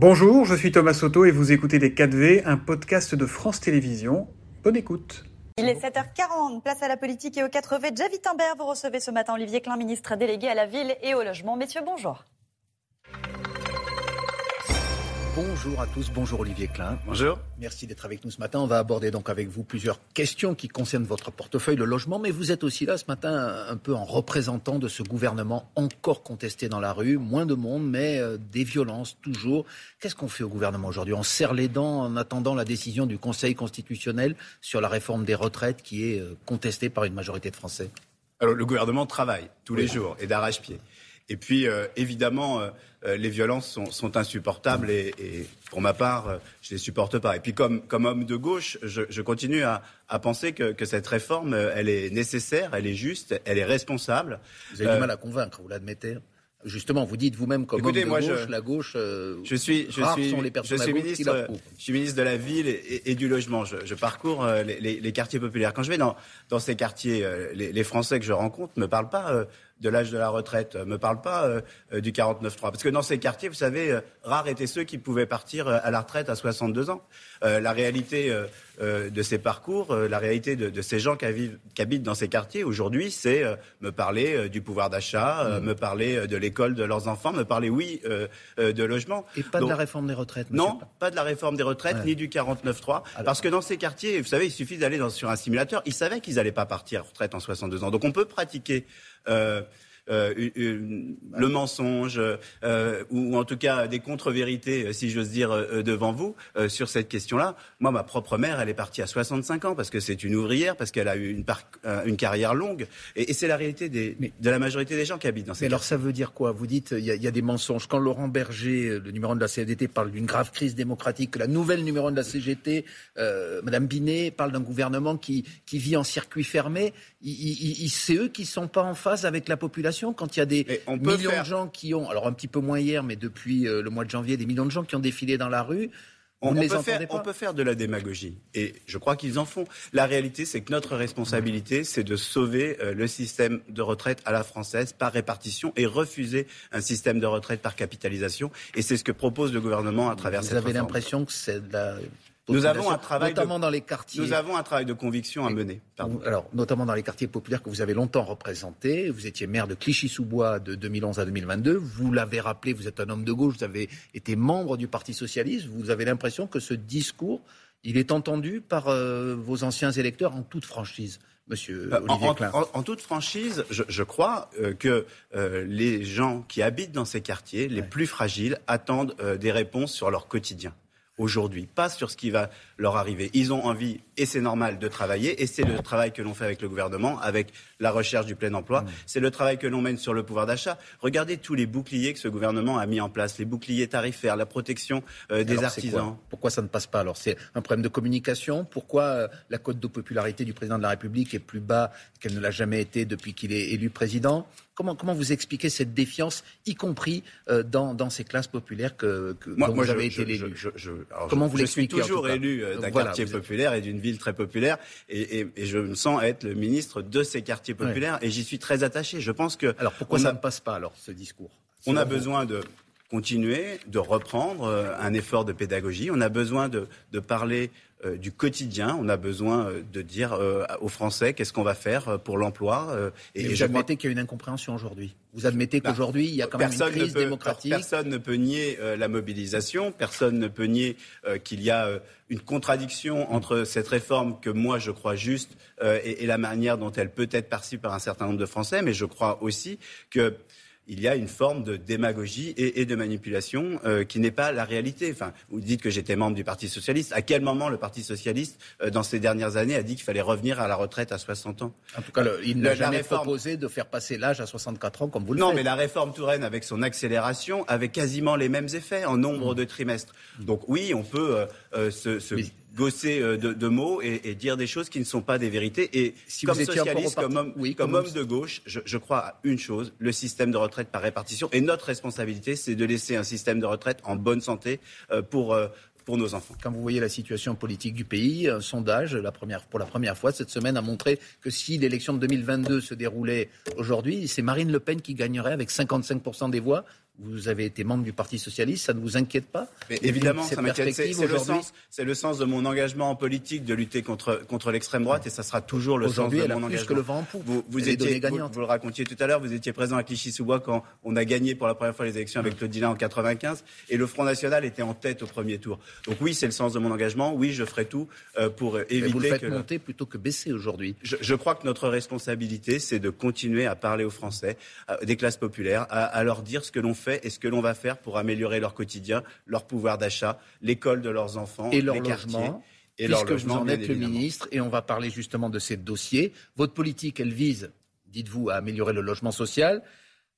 Bonjour, je suis Thomas Soto et vous écoutez Les 4V, un podcast de France Télévisions. Bonne écoute. Il est 7h40, place à la politique et au 4V. Javi Timbert, vous recevez ce matin Olivier Klein, ministre délégué à la ville et au logement. Messieurs, bonjour. Bonjour à tous, bonjour Olivier Klein. Bonjour. Merci d'être avec nous ce matin. On va aborder donc avec vous plusieurs questions qui concernent votre portefeuille, le logement, mais vous êtes aussi là ce matin un peu en représentant de ce gouvernement encore contesté dans la rue, moins de monde, mais euh, des violences toujours. Qu'est-ce qu'on fait au gouvernement aujourd'hui? On serre les dents en attendant la décision du Conseil constitutionnel sur la réforme des retraites qui est euh, contestée par une majorité de Français? Alors le gouvernement travaille tous les jours et d'arrache-pied. Et puis, euh, évidemment, euh, euh, les violences sont, sont insupportables et, et, pour ma part, je les supporte pas. Et puis, comme, comme homme de gauche, je, je continue à, à penser que, que, cette réforme, elle est nécessaire, elle est juste, elle est responsable. Vous avez du mal à convaincre, vous l'admettez Justement, vous dites vous-même comme Écoutez, homme de moi, gauche, je, la gauche, euh, je suis, je suis, sont les personnes je suis ministre, je suis ministre de la ville et, et du logement. Je, je parcours euh, les, les, les, quartiers populaires. Quand je vais dans, dans ces quartiers, euh, les, les, Français que je rencontre me parlent pas euh, de l'âge de la retraite, me parlent pas euh, du 49.3. Parce que dans ces quartiers, vous savez, euh, rares étaient ceux qui pouvaient partir à la retraite à 62 ans. la réalité de ces parcours, la réalité de, de ces gens qui, vivent, qui, habitent dans ces quartiers aujourd'hui, c'est me parler du pouvoir d'achat, mmh. me parler de l'école de leurs enfants, me parler, oui, de logement. Et pas Donc, de la réforme des retraites Non, pas de la réforme des retraites, ouais. ni du 49.3. Parce que dans ces quartiers, vous savez, il suffit d'aller sur un simulateur. Ils savaient qu'ils n'allaient pas partir à retraite en 62 ans. Donc on peut pratiquer. Euh, euh, le mensonge euh, ou en tout cas des contre-vérités, si j'ose dire, euh, devant vous euh, sur cette question-là. Moi, ma propre mère, elle est partie à 65 ans parce que c'est une ouvrière, parce qu'elle a eu une, euh, une, carrière longue. Et, et c'est la réalité des, mais, de la majorité des gens qui habitent dans ces Mais alors ça veut dire quoi? Vous dites il y, y, a des mensonges. Quand Laurent Berger, le numéro de la CFDT, parle d'une grave crise démocratique, la nouvelle numéro de la CGT, euh, Madame Binet, parle d'un gouvernement qui, qui vit en circuit fermé. C'est eux qui ne sont pas en phase avec la population quand il y a des millions faire... de gens qui ont, alors un petit peu moins hier, mais depuis euh, le mois de janvier, des millions de gens qui ont défilé dans la rue. On, on, peut faire, on, peut faire, de la démagogie et je crois qu'ils en font. La réalité, c'est que notre responsabilité, c'est de sauver euh, le système de retraite à la française par répartition et refuser un système de retraite par capitalisation. Et c'est ce que propose le gouvernement à travers Vous cette avez l'impression que c'est de la nous avons un travail notamment de, dans les quartiers. Nous avons un travail de conviction à mener. Pardon. Alors, notamment dans les quartiers populaires que vous avez longtemps représentés. Vous étiez maire de Clichy-sous-Bois de 2011 à 2022. Vous l'avez rappelé, vous êtes un homme de gauche. Vous avez été membre du Parti socialiste. Vous avez l'impression que ce discours, il est entendu par euh, vos anciens électeurs en toute franchise. Monsieur euh, Olivier en, Klein. En, en, toute franchise, je, je crois euh, que euh, les gens qui habitent dans ces quartiers, les ouais. plus fragiles, attendent euh, des réponses sur leur quotidien aujourd'hui, pas sur ce qui va leur arriver. Ils ont envie, et c'est normal, de travailler, et c'est le travail que l'on fait avec le gouvernement, avec la recherche du plein emploi, mmh. c'est le travail que l'on mène sur le pouvoir d'achat. Regardez tous les boucliers que ce gouvernement a mis en place, les boucliers tarifaires, la protection euh, des alors, artisans. Pourquoi ça ne passe pas Alors c'est un problème de communication Pourquoi euh, la cote de popularité du président de la République est plus bas qu'elle ne l'a jamais été depuis qu'il est élu président Comment, comment, vous expliquez cette défiance, y compris euh, dans, dans, ces classes populaires que, que moi, dont moi, vous avez je, été élu je, je, Comment vous Je suis l'expliquez toujours élu euh, d'un voilà, quartier populaire et d'une ville très populaire, et, et, et, je me sens être le ministre de ces quartiers populaires, ouais. et j'y suis très attaché. Je pense que alors pourquoi ça a, ne passe pas alors ce discours? On a besoin de continuer, de reprendre euh, un effort de pédagogie. On a besoin de, de parler euh, du quotidien. On a besoin euh, de dire euh, aux Français qu'est-ce qu'on va faire pour l'emploi. et, et vous admettez qu'il y a une incompréhension aujourd'hui. Vous admettez qu'aujourd'hui il y a quand même une crise peut, démocratique. Personne ne peut nier la mobilisation. Personne ne peut nier qu'il y a une contradiction entre cette réforme que moi je crois juste et, et, la manière dont elle peut être perçue par un certain nombre de Français. Mais je crois aussi que il y a une forme de démagogie et, et de manipulation euh, qui n'est pas la réalité. Enfin, vous dites que j'étais membre du Parti socialiste. À quel moment le Parti socialiste, euh, dans ces dernières années, a dit qu'il fallait revenir à la retraite à 60 ans? En tout cas, le, il n'a jamais réforme... proposé de faire passer l'âge à 64 ans comme vous le non, faites. Non, mais la réforme Touraine, avec son accélération, avait quasiment les mêmes effets en nombre mmh. de trimestres. Donc oui, on peut euh, se, se... Mais gosser de, de mots et, et, dire des choses qui ne sont pas des vérités. Et si comme socialiste, comme homme, oui, comme homme de gauche, je, je, crois à une chose le système de retraite par répartition. Et notre responsabilité, c'est de laisser un système de retraite en bonne santé euh, pour. Euh, pour nos enfants. Quand vous voyez la situation politique du pays, un sondage la première, pour la première fois cette semaine a montré que si l'élection de 2022 se déroulait aujourd'hui, c'est Marine Le Pen qui gagnerait avec 55% des voix Vous avez été membre du Parti socialiste, ça ne vous inquiète pas Évidemment, ça m'inquiète. C'est le, sens, le sens de mon engagement en politique de lutter contre, contre l'extrême droite et ça sera toujours le sens de mon engagement. que le vent en Vous, vous, étiez, vous, vous, le racontiez tout à l'heure, vous étiez présent à Clichy-sous-Bois quand on a gagné pour la première fois les élections avec le Dylan en 95 et le Front National était en tête au premier tour. Donc oui, c'est le sens de mon engagement. Oui, je ferai tout euh, pour éviter Mais vous le faites monter plutôt que baisser aujourd'hui. Je, je, crois que notre responsabilité, c'est de continuer à parler aux Français, des classes populaires, à, à leur dire ce que l'on fait et ce que l'on va faire pour améliorer leur quotidien, leur pouvoir d'achat, l'école de leurs enfants, et leur les logement. Et leur logement, vous en êtes le ministre, et on va parler justement de ces dossiers. Votre politique, elle vise, dites-vous, à améliorer le logement social,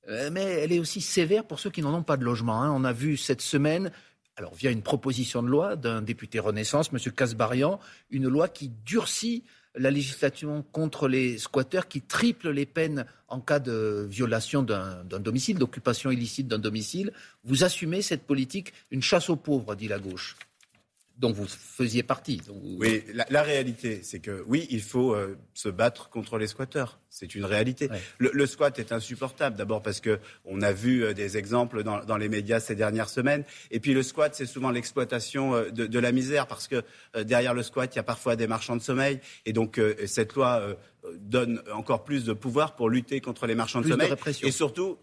euh, mais elle est aussi sévère pour ceux qui n'en ont pas de logement. Hein. On a vu cette semaine alors via une proposition de loi d'un député Renaissance, M. Casbarian, une loi qui durcit la législation contre les squatteurs qui triple les peines en cas de violation d'un domicile, d'occupation illicite d'un domicile. Vous assumez cette politique, une chasse aux pauvres, dit la gauche dont vous faisiez partie. Oui, la, réalité, c'est que oui, il faut euh, se battre contre les squatteurs. C'est une réalité. Le, squat est insupportable, d'abord parce que on a vu euh, des exemples dans, les médias ces dernières semaines. Et puis le squat, c'est souvent l'exploitation euh, de, la misère, parce que derrière le squat, il y a parfois des marchands de sommeil. Et donc cette loi donne encore plus de pouvoir pour lutter contre les marchands de sommeil. et surtout,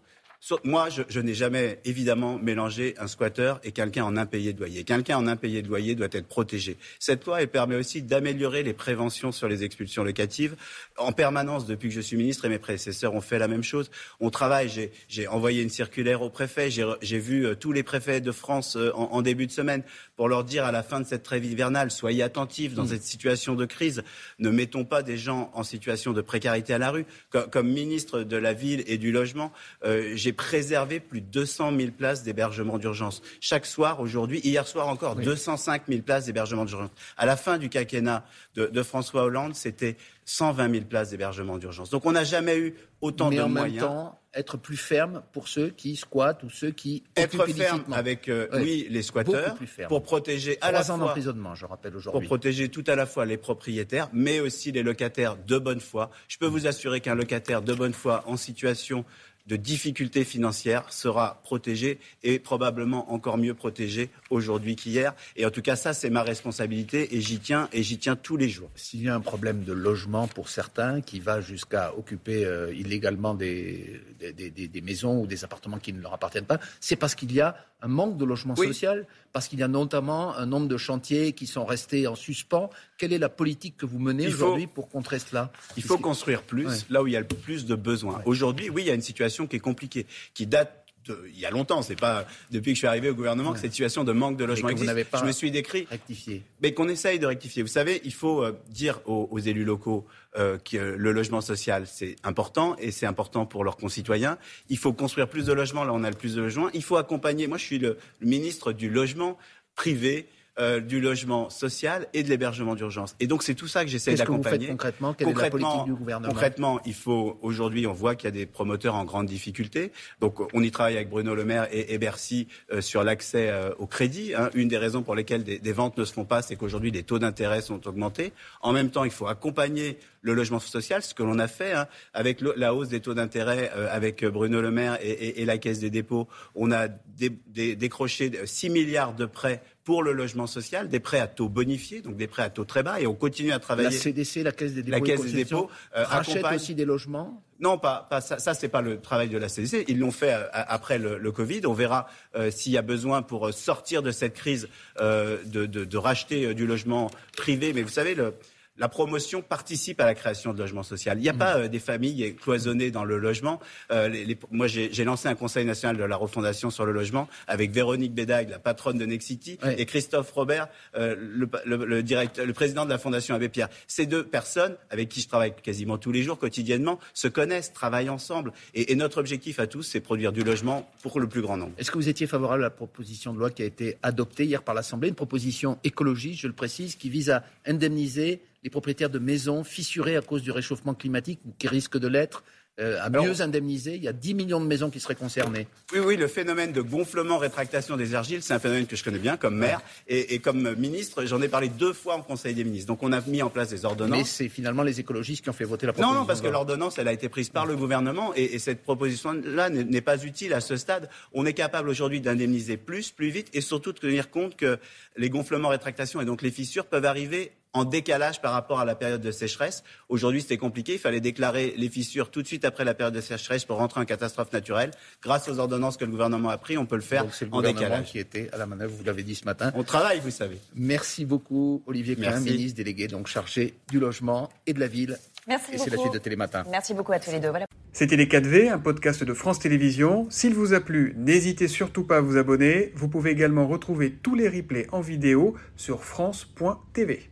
moi, je, n'ai jamais, évidemment, mélangé un squatteur et quelqu'un en impayé de loyer. Quelqu'un en impayé de loyer doit être protégé. Cette loi, elle permet aussi d'améliorer les préventions sur les expulsions locatives. En permanence, depuis que je suis ministre, et mes prédécesseurs ont fait la même chose. On travaille, j'ai envoyé une circulaire au préfet, j'ai vu euh, tous les préfets de France euh, en, début de semaine pour leur dire à la fin de cette trêve hivernale, soyez attentifs dans mm. cette situation de crise. Ne mettons pas des gens en situation de précarité à la rue. Comme, ministre de la Ville et du Logement, euh, j'ai préservé plus de 200 000 places d'hébergement d'urgence. Chaque soir, aujourd'hui, hier soir encore, 205 000 places d'hébergement d'urgence. À la fin du quinquennat de, François Hollande, c'était 120 000 places d'hébergement d'urgence. Donc on n'a jamais eu autant de moyens. Mais en même temps, être plus ferme pour ceux qui squattent ou ceux qui être ferme avec euh, oui. les squatteurs pour protéger à la fois d'emprisonnement, je rappelle aujourd'hui. Pour protéger tout à la fois les propriétaires, mais aussi les locataires de bonne foi. Je peux vous assurer qu'un locataire de bonne foi en situation de difficultés financières sera protégé et probablement encore mieux protégé aujourd'hui qu'hier. Et en tout cas, ça, c'est ma responsabilité et j'y tiens et j'y tiens tous les jours. S'il y a un problème de logement pour certains qui va jusqu'à occuper euh, illégalement des, des, maisons ou des appartements qui ne leur appartiennent pas, c'est parce qu'il y a un manque de logement social, parce qu'il y a notamment un nombre de chantiers qui sont restés en suspens. Quelle est la politique que vous menez aujourd'hui pour contrer cela? Il faut construire plus. Là où il y a le plus de besoins. Aujourd'hui, oui, il y a une situation qui est compliquée, qui date il y a longtemps, c'est pas depuis que je suis arrivé au gouvernement que cette situation de manque de logement existe. Pas je me suis décrit. Rectifié. Mais qu'on essaye de rectifier. Vous savez, il faut euh, dire aux, élus locaux euh, que le logement social, c'est important et c'est important pour leurs concitoyens. Il faut construire plus de logements, là on a le plus de logements. Il faut accompagner. Moi, je suis le ministre du logement privé euh, du logement social et de l'hébergement d'urgence. Et donc c'est tout ça que j'essaie d'accompagner. concrètement? Quelle est la politique du gouvernement? Concrètement, il faut aujourd'hui, on voit qu'il y a des promoteurs en grande difficulté. Donc on y travaille avec Bruno Le Maire et, Bercy euh, sur l'accès euh, au crédit. Hein. Une des raisons pour lesquelles des, ventes ne se font pas, c'est qu'aujourd'hui les taux d'intérêt sont augmentés. En même temps, il faut accompagner le logement social, ce que l'on a fait hein, avec la hausse des taux d'intérêt avec Bruno Le Maire et, la Caisse des dépôts. On a décroché 6 milliards de prêts pour le logement social, des prêts à taux bonifiés, donc des prêts à taux très bas, et on continue à travailler. La CDC, la Caisse des dépôts, la Caisse des dépôts euh, rachète aussi des logements. Non, pas, pas ça. Ça, c'est pas le travail de la CDC. Ils l'ont fait euh, après le, Covid. On verra euh, s'il y a besoin pour sortir de cette crise de, de, de, racheter du logement privé. Mais vous savez, le, la promotion participe à la création de logements sociaux. Il n'y a pas euh, des familles cloisonnées dans le logement. Euh, moi, j'ai lancé un Conseil national de la refondation sur le logement avec Véronique Bédag, la patronne de Nexity, et Christophe Robert, euh, le, directeur, le président de la Fondation Abbé Pierre. Ces deux personnes, avec qui je travaille quasiment tous les jours, quotidiennement, se connaissent, travaillent ensemble. Et, et notre objectif à tous, c'est produire du logement pour le plus grand nombre. Est-ce que vous étiez favorable à la proposition de loi qui a été adoptée hier par l'Assemblée, une proposition écologiste, je le précise, qui vise à indemniser les propriétaires de maisons fissurées à cause du réchauffement climatique ou qui risquent de l'être euh, à mieux indemniser. Il y a 10 millions de maisons qui seraient concernées. Oui, oui, le phénomène de gonflement, rétractation des argiles, c'est un phénomène que je connais bien comme maire et, comme ministre. J'en ai parlé deux fois en Conseil des ministres. Donc on a mis en place des ordonnances. Mais c'est finalement les écologistes qui ont fait voter la proposition. Non, non, parce que l'ordonnance, elle a été prise par le gouvernement et, et cette proposition-là n'est pas utile à ce stade. On est capable aujourd'hui d'indemniser plus, plus vite et surtout de tenir compte que les gonflements, rétractations et donc les fissures peuvent arriver en décalage par rapport à la période de sécheresse. Aujourd'hui, c'était compliqué. Il fallait déclarer les fissures tout de suite après la période de sécheresse pour rentrer en catastrophe naturelle. Grâce aux ordonnances que le gouvernement a prises, on peut le faire Donc, le en décalage. qui était à la manœuvre, vous l'avez dit ce matin. On travaille, vous savez. Merci beaucoup, Olivier Klein, ministre délégué, donc chargé du logement et de la ville. Merci et c'est la suite de Télématin. Merci beaucoup à tous les deux. Voilà. C'était Les 4V, un podcast de France Télévisions. S'il vous a plu, n'hésitez surtout pas à vous abonner. Vous pouvez également retrouver tous les replays en vidéo sur France.tv.